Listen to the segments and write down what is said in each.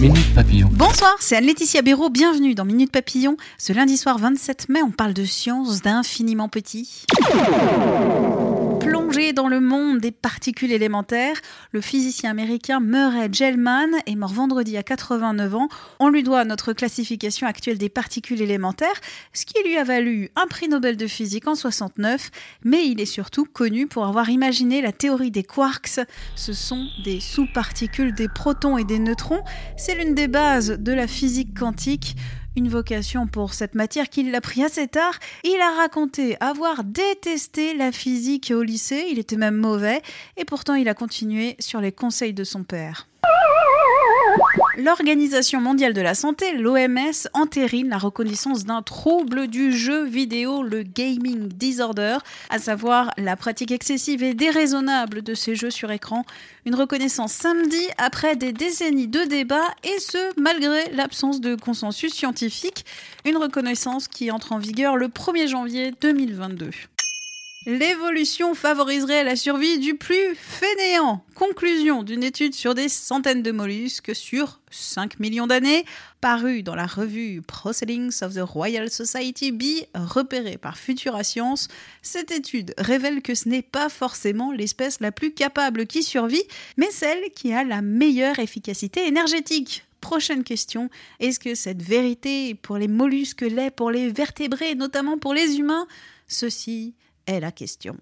Minute Papillon. Bonsoir, c'est Anne-Laetitia Béraud. Bienvenue dans Minute Papillon. Ce lundi soir 27 mai, on parle de science d'infiniment petit. Dans le monde des particules élémentaires, le physicien américain Murray Gell-Mann est mort vendredi à 89 ans. On lui doit notre classification actuelle des particules élémentaires, ce qui lui a valu un prix Nobel de physique en 69, mais il est surtout connu pour avoir imaginé la théorie des quarks. Ce sont des sous-particules des protons et des neutrons. C'est l'une des bases de la physique quantique une vocation pour cette matière qu'il a pris assez tard. Il a raconté avoir détesté la physique au lycée, il était même mauvais, et pourtant il a continué sur les conseils de son père. L'Organisation mondiale de la santé, l'OMS, entérine la reconnaissance d'un trouble du jeu vidéo, le gaming disorder, à savoir la pratique excessive et déraisonnable de ces jeux sur écran. Une reconnaissance samedi après des décennies de débats et ce, malgré l'absence de consensus scientifique. Une reconnaissance qui entre en vigueur le 1er janvier 2022. L'évolution favoriserait la survie du plus fainéant. Conclusion d'une étude sur des centaines de mollusques sur 5 millions d'années, parue dans la revue Proceedings of the Royal Society B, repérée par Futura Science. Cette étude révèle que ce n'est pas forcément l'espèce la plus capable qui survit, mais celle qui a la meilleure efficacité énergétique. Prochaine question, est-ce que cette vérité pour les mollusques l'est pour les vertébrés, notamment pour les humains? Ceci la question.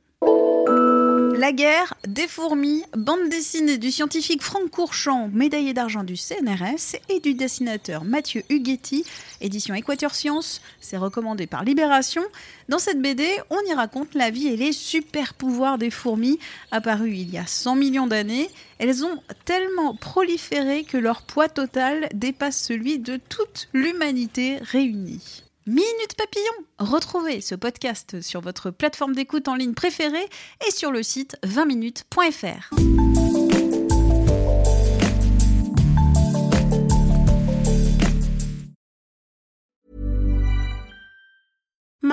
La guerre des fourmis, bande dessinée du scientifique Franck Courchamp, médaillé d'argent du CNRS, et du dessinateur Mathieu Huguetti, édition Équateur Science, c'est recommandé par Libération. Dans cette BD, on y raconte la vie et les super pouvoirs des fourmis, apparus il y a 100 millions d'années. Elles ont tellement proliféré que leur poids total dépasse celui de toute l'humanité réunie. Minute Papillon Retrouvez ce podcast sur votre plateforme d'écoute en ligne préférée et sur le site 20minutes.fr.